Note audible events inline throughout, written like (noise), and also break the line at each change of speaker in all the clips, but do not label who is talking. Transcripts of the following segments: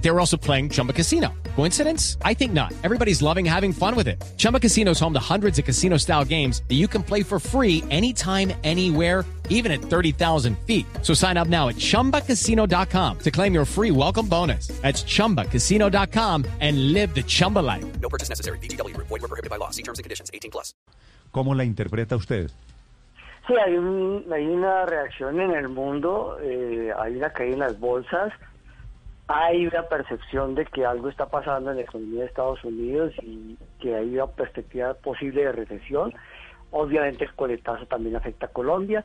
They were also playing Chumba Casino. Coincidence? I think not. Everybody's loving having fun with it. Chumba Casino is home to hundreds of casino style games that you can play for free anytime, anywhere, even at 30,000 feet. So sign up now at chumbacasino.com to claim your free welcome bonus. That's chumbacasino.com and live the Chumba life.
No purchase necessary. BGW. Void were prohibited by law. See terms and conditions. 18 plus.
¿Cómo la interpreta usted?
Sí, hay, un, hay una reacción en el mundo, eh, hay una caída en las bolsas, hay una percepción de que algo está pasando en la economía de Estados Unidos y que hay una perspectiva posible de recesión. Obviamente el coletazo también afecta a Colombia.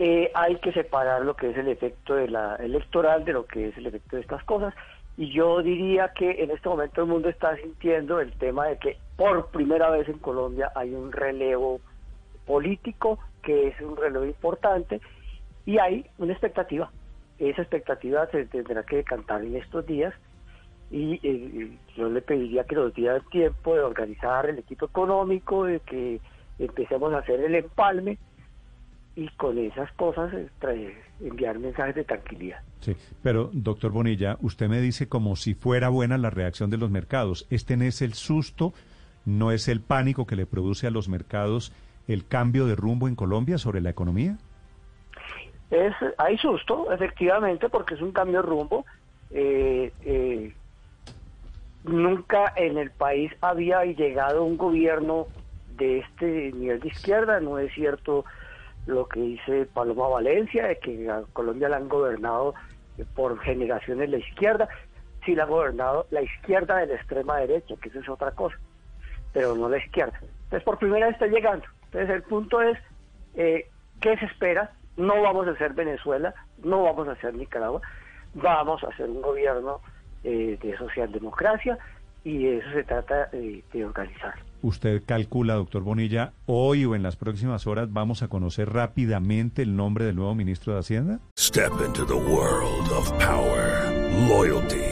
Eh, hay que separar lo que es el efecto de la electoral de lo que es el efecto de estas cosas. Y yo diría que en este momento el mundo está sintiendo el tema de que por primera vez en Colombia hay un relevo político, que es un relevo importante, y hay una expectativa. Esa expectativa se tendrá que decantar en estos días y eh, yo le pediría que nos diera tiempo de organizar el equipo económico, de que empecemos a hacer el empalme y con esas cosas eh, enviar mensajes de tranquilidad.
Sí, pero doctor Bonilla, usted me dice como si fuera buena la reacción de los mercados. Este no es el susto, no es el pánico que le produce a los mercados el cambio de rumbo en Colombia sobre la economía.
Es, hay susto, efectivamente, porque es un cambio de rumbo. Eh, eh, nunca en el país había llegado un gobierno de este nivel de izquierda. No es cierto lo que dice Paloma Valencia, de que a Colombia la han gobernado por generaciones la izquierda. Sí la ha gobernado la izquierda de la extrema derecha, que eso es otra cosa, pero no la izquierda. Entonces, por primera vez está llegando. Entonces, el punto es, eh, ¿qué se espera? No vamos a ser Venezuela, no vamos a ser Nicaragua, vamos a hacer un gobierno eh, de socialdemocracia y de eso se trata eh, de organizar.
Usted calcula, doctor Bonilla, hoy o en las próximas horas vamos a conocer rápidamente el nombre del nuevo ministro de Hacienda.
Step into the world of power, loyalty,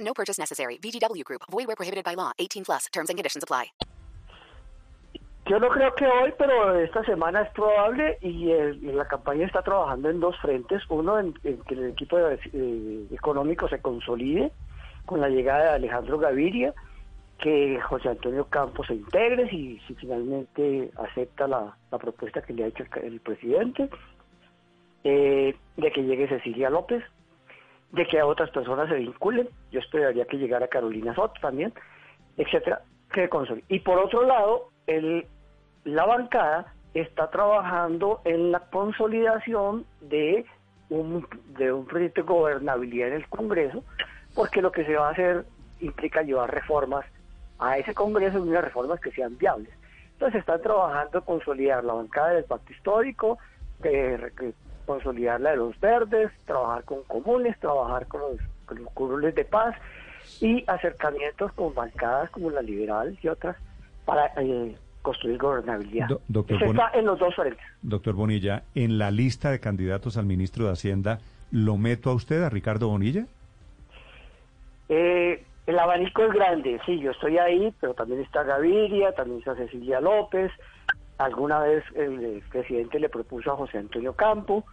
No purchase necessary. VGW Group. Void where prohibited by law. 18 plus. Terms and conditions apply.
Yo no creo que hoy, pero esta semana es probable y, y la campaña está trabajando en dos frentes. Uno, en, que el equipo eh, económico se consolide con la llegada de Alejandro Gaviria, que José Antonio Campos se integre si, si finalmente acepta la, propuesta que le ha hecho el, el presidente, eh, de que llegue Cecilia López, de que a otras personas se vinculen. Yo esperaría que llegara Carolina Soto también, etcétera, que consolide. Y por otro lado, el, la bancada está trabajando en la consolidación de un, de un proyecto de gobernabilidad en el Congreso, porque lo que se va a hacer implica llevar reformas a ese Congreso unas reformas que sean viables. Entonces están trabajando en consolidar la bancada del pacto histórico, que consolidar la de los verdes, trabajar con comunes, trabajar con los, con los curules de paz y acercamientos con bancadas como la liberal y otras para eh, construir gobernabilidad.
Do- doctor
Eso está en los dos frentes.
Doctor Bonilla, en la lista de candidatos al ministro de Hacienda, ¿lo meto a usted, a Ricardo Bonilla?
Eh, el abanico es grande, sí, yo estoy ahí, pero también está Gaviria, también está Cecilia López. Alguna vez el, presidente le propuso a José Antonio Campo.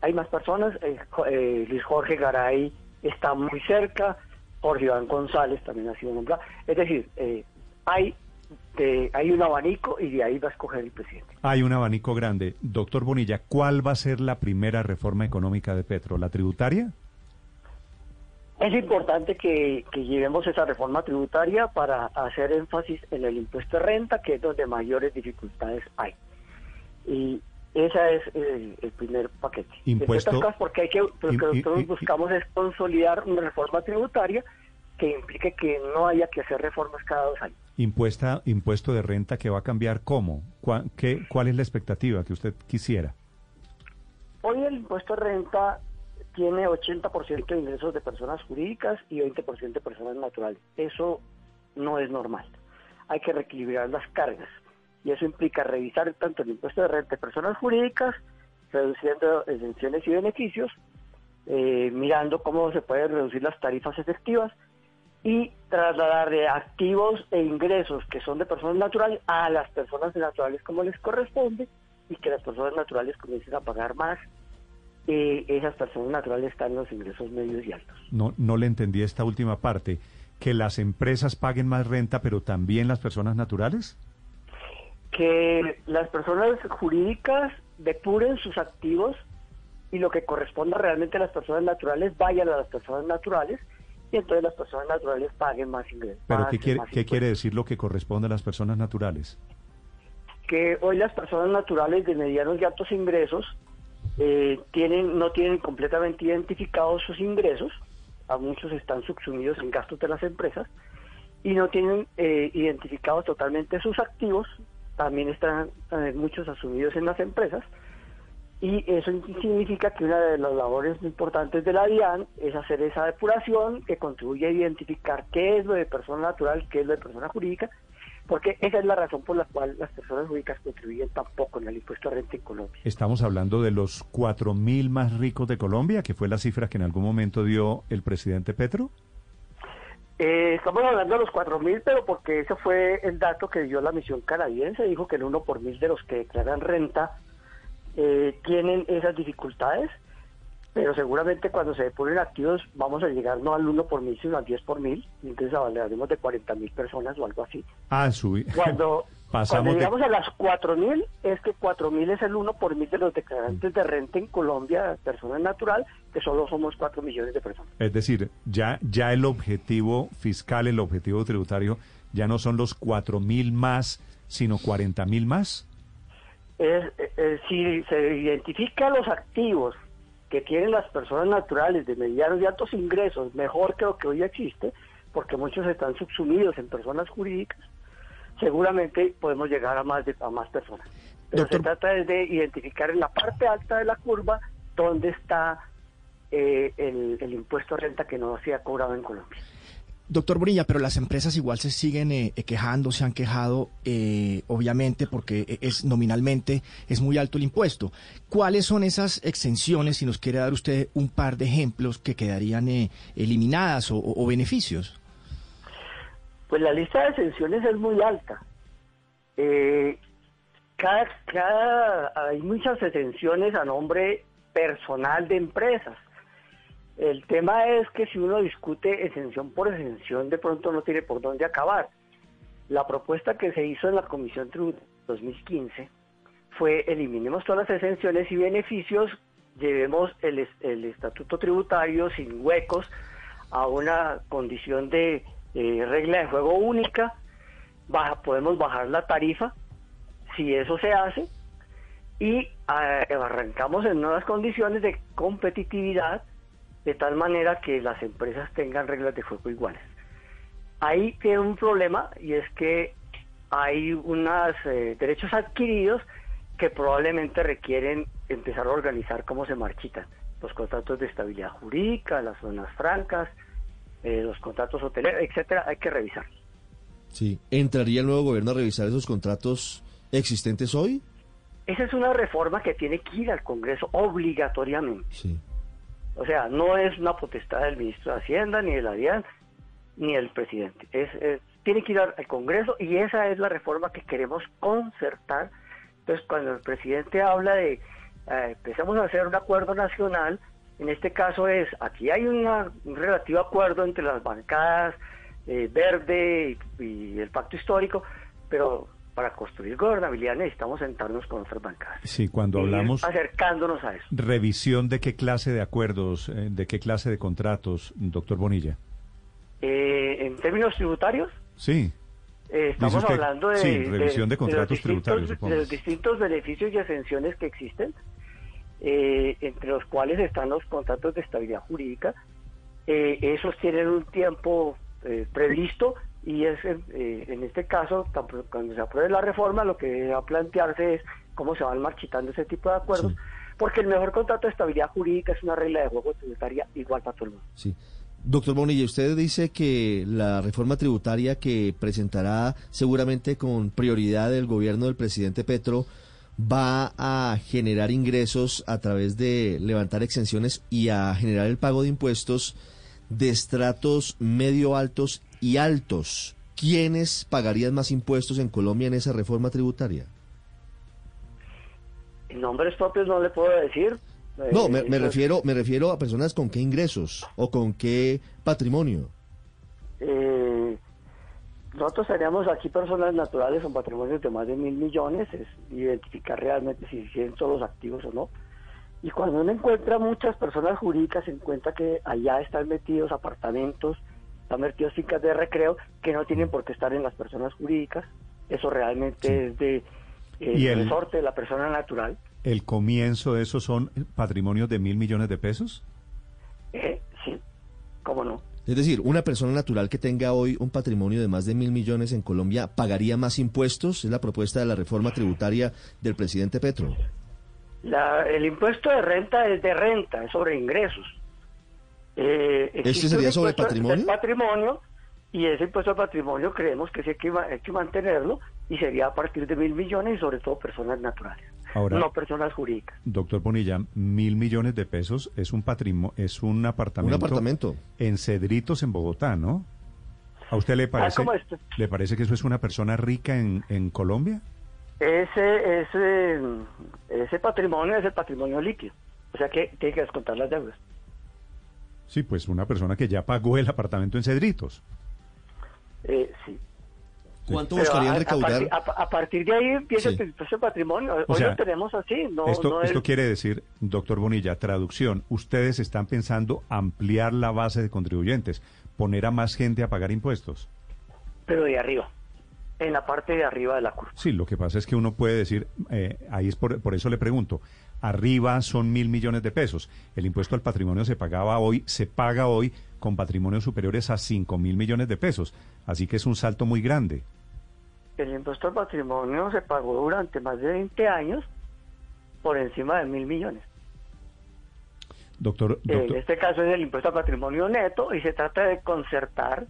Hay más personas, eh, eh, Luis Jorge Garay está muy cerca, Jorge Iván González también ha sido nombrado. Es decir, eh, hay, de- hay un abanico y de ahí va a escoger el presidente.
Hay un abanico grande. Doctor Bonilla, ¿cuál va a ser la primera reforma económica de Petro? ¿La tributaria?
Es importante que, que llevemos esa reforma tributaria para hacer énfasis en el impuesto de renta, que es donde mayores dificultades hay. Y ese es el, el primer paquete.
Impuesto-
cosas, porque hay que, lo que nosotros buscamos es consolidar una reforma tributaria que implique que no haya que hacer reformas cada dos años.
Impuesta, impuesto de renta que va a cambiar cómo? ¿Cuá- qué- ¿Cuál es la expectativa que usted quisiera?
hoy el impuesto de renta tiene 80% de ingresos de personas jurídicas y 20% de personas naturales. Eso no es normal. Hay que reequilibrar las cargas y eso implica revisar tanto el impuesto de renta de personas jurídicas, reduciendo exenciones y beneficios, eh, mirando cómo se pueden reducir las tarifas efectivas y trasladar de activos e ingresos que son de personas naturales a las personas naturales como les corresponde y que las personas naturales comiencen a pagar más. Eh, esas personas naturales están en los ingresos medios y altos.
No, no le entendí esta última parte. ¿Que las empresas paguen más renta, pero también las personas naturales?
Que las personas jurídicas depuren sus activos y lo que corresponda realmente a las personas naturales vayan a las personas naturales y entonces las personas naturales paguen más ingresos.
¿Pero qué quiere,
más
qué quiere decir lo que corresponde a las personas naturales?
que hoy las personas naturales de medianos y altos ingresos eh, tienen no tienen completamente identificados sus ingresos, a muchos están subsumidos en gastos de las empresas y no tienen eh, identificados totalmente sus activos, también están eh, muchos asumidos en las empresas y eso significa que una de las labores importantes de la DIAN es hacer esa depuración que contribuye a identificar qué es lo de persona natural, qué es lo de persona jurídica porque esa es la razón por la cual las personas jurídicas contribuyen tan poco en el impuesto a renta en Colombia.
Estamos hablando de los cuatro mil más ricos de Colombia, que fue la cifra que en algún momento dio el presidente Petro.
Eh, estamos hablando de los 4.000, pero porque ese fue el dato que dio la misión canadiense, dijo que el 1 por mil de los que declaran renta eh, tienen esas dificultades, pero seguramente cuando se depuren activos vamos a llegar no al 1 por mil, sino al 10 por mil, entonces hablaremos de 40.000 personas o algo así.
Ah, subí.
Cuando, (laughs)
Pasamos
cuando
de-
llegamos a las 4.000, es que 4.000 es el 1 por mil de los declarantes de renta en Colombia, personas natural, que solo somos 4 millones de personas.
Es decir, ya, ya el objetivo fiscal, el objetivo tributario, ya no son los cuatro mil más, sino cuarenta mil más.
es, eh, eh, si se identifican los activos que tienen las personas naturales de medianos y altos ingresos mejor que lo que hoy existe, porque muchos están subsumidos en personas jurídicas, seguramente podemos llegar a más de a más personas. Pero
Doctor-
se trata de identificar en la parte alta de la curva dónde está eh, el, el impuesto a renta que no se ha cobrado en Colombia.
Doctor Bonilla, pero las empresas igual se siguen eh, eh, quejando, se han quejado, eh, obviamente, porque eh, es nominalmente es muy alto el impuesto. ¿Cuáles son esas exenciones, si nos quiere dar usted un par de ejemplos que quedarían eh, eliminadas o, beneficios?
Pues la lista de exenciones es muy alta. Cada, cada, hay muchas exenciones a nombre personal de empresas. El tema es que si uno discute exención por exención, de pronto no tiene por dónde acabar. La propuesta que se hizo en la Comisión Tributaria 2015 fue eliminemos todas las exenciones y beneficios, llevemos el, es- el estatuto tributario sin huecos a una condición de eh, regla de juego única, baja, podemos bajar la tarifa si eso se hace y ah, arrancamos en nuevas condiciones de competitividad de tal manera que las empresas tengan reglas de juego iguales. Ahí tiene un problema y es que hay unos derechos adquiridos que probablemente requieren empezar a organizar cómo se marchitan. Los contratos de estabilidad jurídica, las zonas francas, eh, los contratos hoteleros, etcétera, hay que revisar.
Sí. ¿Entraría el nuevo gobierno a revisar esos contratos existentes hoy?
Esa es una reforma que tiene que ir al Congreso obligatoriamente.
Sí.
O sea, no es una potestad del ministro de Hacienda, ni de la DIAN, ni del presidente. Es, tiene que ir al, Congreso y esa es la reforma que queremos concertar. Entonces, cuando el presidente habla de eh, empezamos a hacer un acuerdo nacional, en este caso es, aquí hay un relativo acuerdo entre las bancadas eh, verde y, y el pacto histórico, pero para construir gobernabilidad necesitamos sentarnos con otras bancadas.
Sí, cuando hablamos
acercándonos a eso.
revisión de qué clase de acuerdos, eh, de qué clase de contratos, doctor Bonilla.
Eh, en términos tributarios,
Sí,
eh, estamos
usted-
hablando de,
sí, revisión de contratos tributarios, supongo.
de los distintos beneficios y exenciones que existen, eh, entre los cuales están los contratos de estabilidad jurídica. Esos tienen un tiempo previsto y es eh, en este caso, cuando se apruebe la reforma, lo que va a plantearse es cómo se van marchitando ese tipo de acuerdos,
Sí.
porque el mejor contrato de estabilidad jurídica es una regla de juego tributaria igual para todo el mundo.
Sí. Doctor Bonilla, usted dice que la reforma tributaria que presentará seguramente con prioridad el gobierno del presidente Petro va a generar ingresos a través de levantar exenciones y a generar el pago de impuestos de estratos medio altos y altos. ¿Quiénes pagarían más impuestos en Colombia en esa reforma tributaria?
En nombres propios no le puedo decir.
No,
Eh,
me, me
eso-
refiero, me refiero a personas con qué ingresos o con qué patrimonio.
Eh, nosotros teníamos aquí personas naturales con patrimonios de más de mil millones, es identificar realmente si tienen todos los activos o no. Y cuando uno encuentra muchas personas jurídicas, se encuentra que allá están metidos apartamentos, están metidos fincas de recreo que no tienen por qué estar en las personas jurídicas. Eso realmente es de eh,
¿Y el-
resorte de la persona natural.
¿El comienzo de esos son patrimonios de mil millones de pesos?
Eh, sí, cómo no.
Es decir, una persona natural que tenga hoy un patrimonio de más de mil millones en Colombia pagaría más impuestos. Es la propuesta de la reforma tributaria del presidente Petro.
La- el impuesto de renta es de renta, es sobre ingresos. Eh,
¿Este sería sobre
impuesto
patrimonio?
patrimonio y ese impuesto de patrimonio creemos que sí hay que, ma- hay que mantenerlo y sería a partir de mil millones y sobre todo personas naturales,
Ahora,
no personas jurídicas.
doctor Bonilla, mil millones de pesos es un patrimonio, es un apartamento,
Un apartamento.
en Cedritos, en Bogotá, ¿no? ¿A usted le parece,
¿cómo esto?
le parece que eso es una persona rica en, en Colombia?
Ese, ese, ese patrimonio es el patrimonio líquido, o sea que tiene que descontar las deudas.
Sí, pues una persona que ya pagó el apartamento en Cedritos.
Eh, sí.
¿Cuánto
Pero
buscarían
a
recaudar?
partir, a- a partir de ahí empieza
Sí.
el impuesto de patrimonio.
O
Hoy
sea,
lo tenemos así, no,
esto
no
esto
es-
quiere decir, doctor Bonilla, traducción, ustedes están pensando ampliar la base de contribuyentes, poner a más gente a pagar impuestos.
pero de arriba, en la parte de arriba de la curva.
Sí, lo que pasa es que uno puede decir, eh, ahí es por, por eso le pregunto, arriba son mil millones de pesos. El impuesto al patrimonio se pagaba hoy, se paga hoy con patrimonios superiores a cinco mil millones de pesos. Así que es un salto muy grande.
El impuesto al patrimonio se pagó durante más de 20 años por encima de mil millones.
Doctor,
En este caso es el impuesto al patrimonio neto y se trata de concertar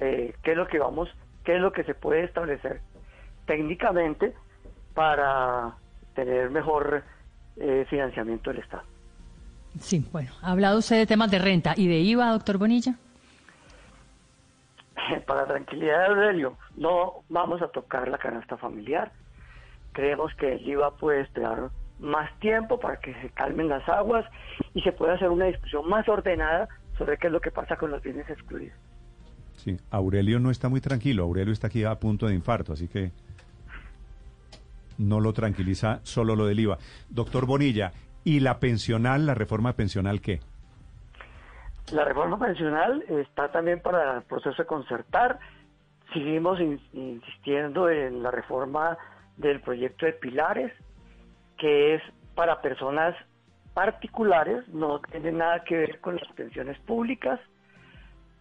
eh, qué es lo que vamos, qué es lo que se puede establecer técnicamente para tener mejor eh, financiamiento del Estado.
Sí, bueno, ha hablado usted de temas de renta y de IVA, doctor Bonilla. (laughs)
Para tranquilidad de Aurelio, no vamos a tocar la canasta familiar. Creemos que el IVA puede esperar más tiempo para que se calmen las aguas y se pueda hacer una discusión más ordenada sobre qué es lo que pasa con los bienes excluidos.
Sí, Aurelio no está muy tranquilo. Aurelio está aquí a punto de infarto, así que no lo tranquiliza solo lo del IVA. Doctor Bonilla, ¿y la pensional, la reforma pensional qué?
La reforma pensional está también para el proceso de concertar. Seguimos in- insistiendo en la reforma del proyecto de pilares, que es para personas particulares, no tiene nada que ver con las pensiones públicas.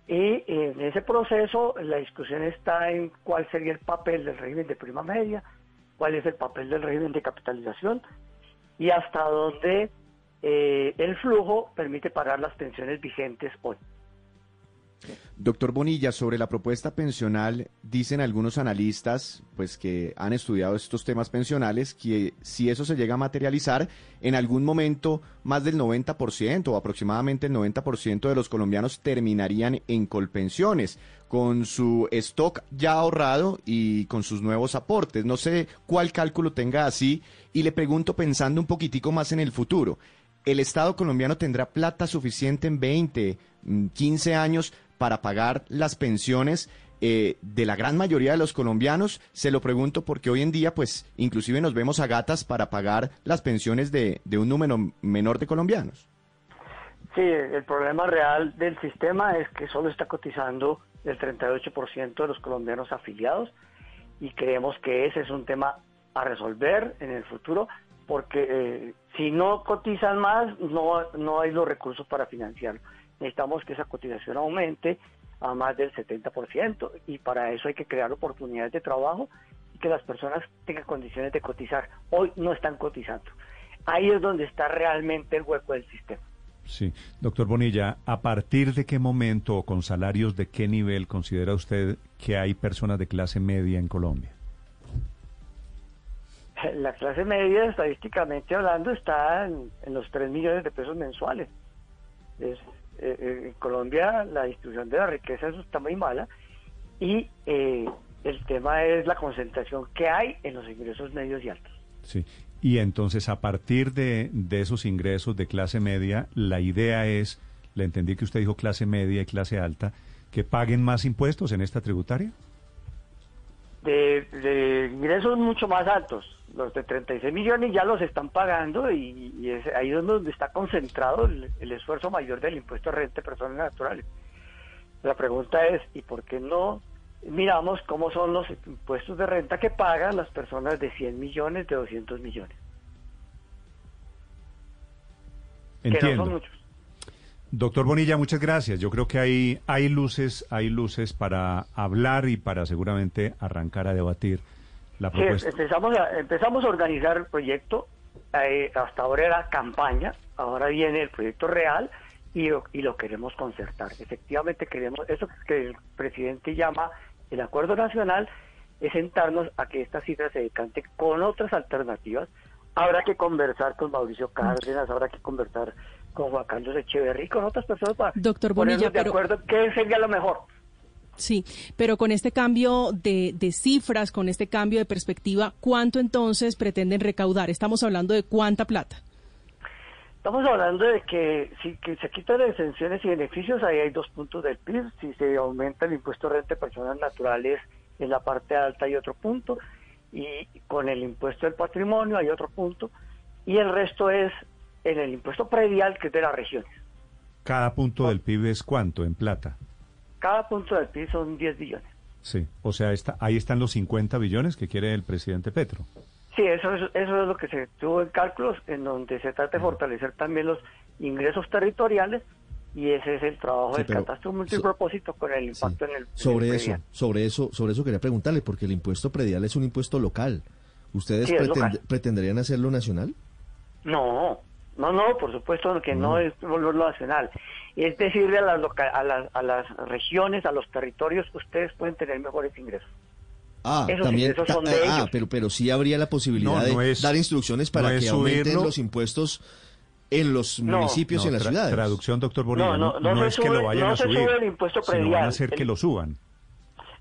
Y en ese proceso la discusión está en cuál sería el papel del régimen de prima media, cuál es el papel del régimen de capitalización y hasta dónde eh, el flujo permite pagar las pensiones vigentes hoy.
Doctor Bonilla, sobre la propuesta pensional, dicen algunos analistas, pues que han estudiado estos temas pensionales, que si eso se llega a materializar, en algún momento más del 90% o aproximadamente el 90% de los colombianos terminarían en colpensiones, con su stock ya ahorrado y con sus nuevos aportes. No sé cuál cálculo tenga así y le pregunto pensando un poquitico más en el futuro. ¿El Estado colombiano tendrá plata suficiente en 20, mm, 15 años para pagar las pensiones eh, de la gran mayoría de los colombianos? Se lo pregunto porque hoy en día, pues, inclusive nos vemos a gatas para pagar las pensiones de, de un número menor de colombianos.
Sí, el problema real del sistema es que solo está cotizando el 38% de los colombianos afiliados y creemos que ese es un tema a resolver en el futuro porque eh, si no cotizan más no, no hay los recursos para financiarlo. Necesitamos que esa cotización aumente a más del 70% y para eso hay que crear oportunidades de trabajo y que las personas tengan condiciones de cotizar. Hoy no están cotizando. ahí es donde está realmente el hueco del sistema.
Sí. Doctor Bonilla, ¿a partir de qué momento o con salarios de qué nivel considera usted que hay personas de clase media en Colombia? (laughs)
La clase media, estadísticamente hablando, está en, en los 3 millones de pesos mensuales. Es, eh, eh, en Colombia la distribución de la riqueza eso está muy mala y eh, el tema es la concentración que hay en los ingresos medios y altos.
Sí. Y entonces, a partir de, de esos ingresos de clase media, la idea es, le entendí que usted dijo clase media y clase alta, que paguen más impuestos en esta tributaria.
De, de ingresos mucho más altos, los de 36 millones ya los están pagando y, y es ahí donde está concentrado el, el esfuerzo mayor del impuesto de renta de personas naturales. La pregunta es, ¿y por qué no miramos cómo son los impuestos de renta que pagan las personas de 100 millones, de 200 millones? Que no
Entiendo.
son muchos.
Doctor Bonilla, muchas gracias. Yo creo que hay, hay luces, hay luces para hablar y para seguramente arrancar a debatir la
Sí, empezamos a, empezamos a organizar el proyecto, eh, hasta ahora era campaña, ahora viene el proyecto real y lo, y lo queremos concertar. Efectivamente queremos, eso que el presidente llama el acuerdo nacional, es sentarnos a que esta cifra se decante con otras alternativas. Habrá que conversar con Mauricio Cárdenas, habrá que conversar con Juan Carlos Echeverry, con otras personas para
Doctor
ponernos
Bonilla,
de
pero-
acuerdo qué sería lo mejor.
Sí, pero con este cambio de, de cifras, con este cambio de perspectiva, ¿cuánto entonces pretenden recaudar? Estamos hablando de cuánta plata.
Estamos hablando de que si que se quitan las exenciones y beneficios, ahí hay dos puntos del PIB. Si se aumenta el impuesto de renta de personas naturales en la parte alta hay otro punto. Y con el impuesto del patrimonio hay otro punto. Y el resto es en el impuesto predial, que es de las regiones.
Cada punto del PIB es cuánto en plata.
Cada punto del PIB son 10 billones.
Sí. O sea, está, ahí están los 50 billones que quiere el presidente Petro.
Sí, eso es, eso es lo que se tuvo en cálculos, en donde se trata de fortalecer también los ingresos territoriales. Y ese es el trabajo
Sí,
del catastro multipropósito con el impacto en el en el
Sobre eso,
predial.
sobre eso, sobre eso quería preguntarle, porque el impuesto predial es un impuesto local. ¿Ustedes
Sí, es
pretend-
local.
pretenderían hacerlo nacional?
No, no, no, por supuesto que no, es lo nacional. Es decirle a las, loca- a, las, a las regiones, a los territorios, ustedes pueden tener mejores ingresos.
Ah,
Esos
también.
ingresos
ta-
son de
ah,
ellos.
pero, pero sí habría la posibilidad
No, no
de
es-
dar instrucciones para
no
que aumenten
subirlo.
los impuestos en los
No.
municipios y en las
tra-
ciudades.
Traducción, doctor Bonilla.
No, no, no se
es que
sube-
lo vayan
no
a
se
subir,
sube el impuesto
sino van
predial.
a hacer que lo suban.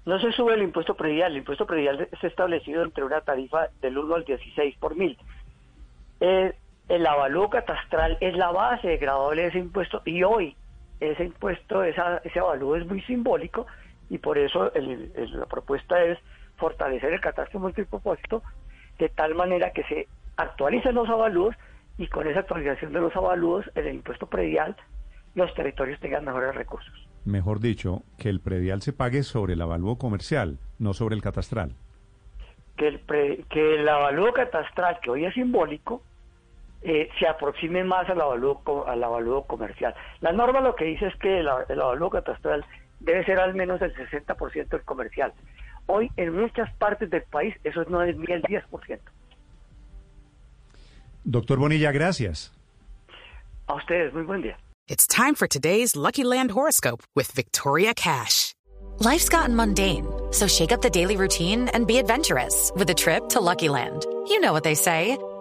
No se sube el impuesto predial, el impuesto predial es establecido entre una tarifa del 1 al 16 por mil. Eh, el avalúo catastral es la base graduable de ese impuesto y hoy ese impuesto, esa, ese avalúo es muy simbólico y por eso el- el- la propuesta es fortalecer el catastro multipropósito de tal manera que se actualicen los avalúos y con esa actualización de los avalúos en el impuesto predial los territorios tengan mejores recursos.
Mejor dicho, que el predial se pague sobre el avalúo comercial, no sobre el catastral.
que el, pre- que el avalúo catastral, que hoy es simbólico, eh, se aproxime más al avalúo, al avalúo comercial. La norma lo que dice es que el, el avalúo catastral debe ser al menos el 60% del comercial. Hoy en muchas partes del país eso no es ni el 10%.
Doctor Bonilla, gracias.
A ustedes, muy buen día.
It's time for today's Lucky Land horoscope with Victoria Cash.
Life's gotten mundane, so shake up the daily routine and be adventurous with a trip to Lucky Land. You know what they say.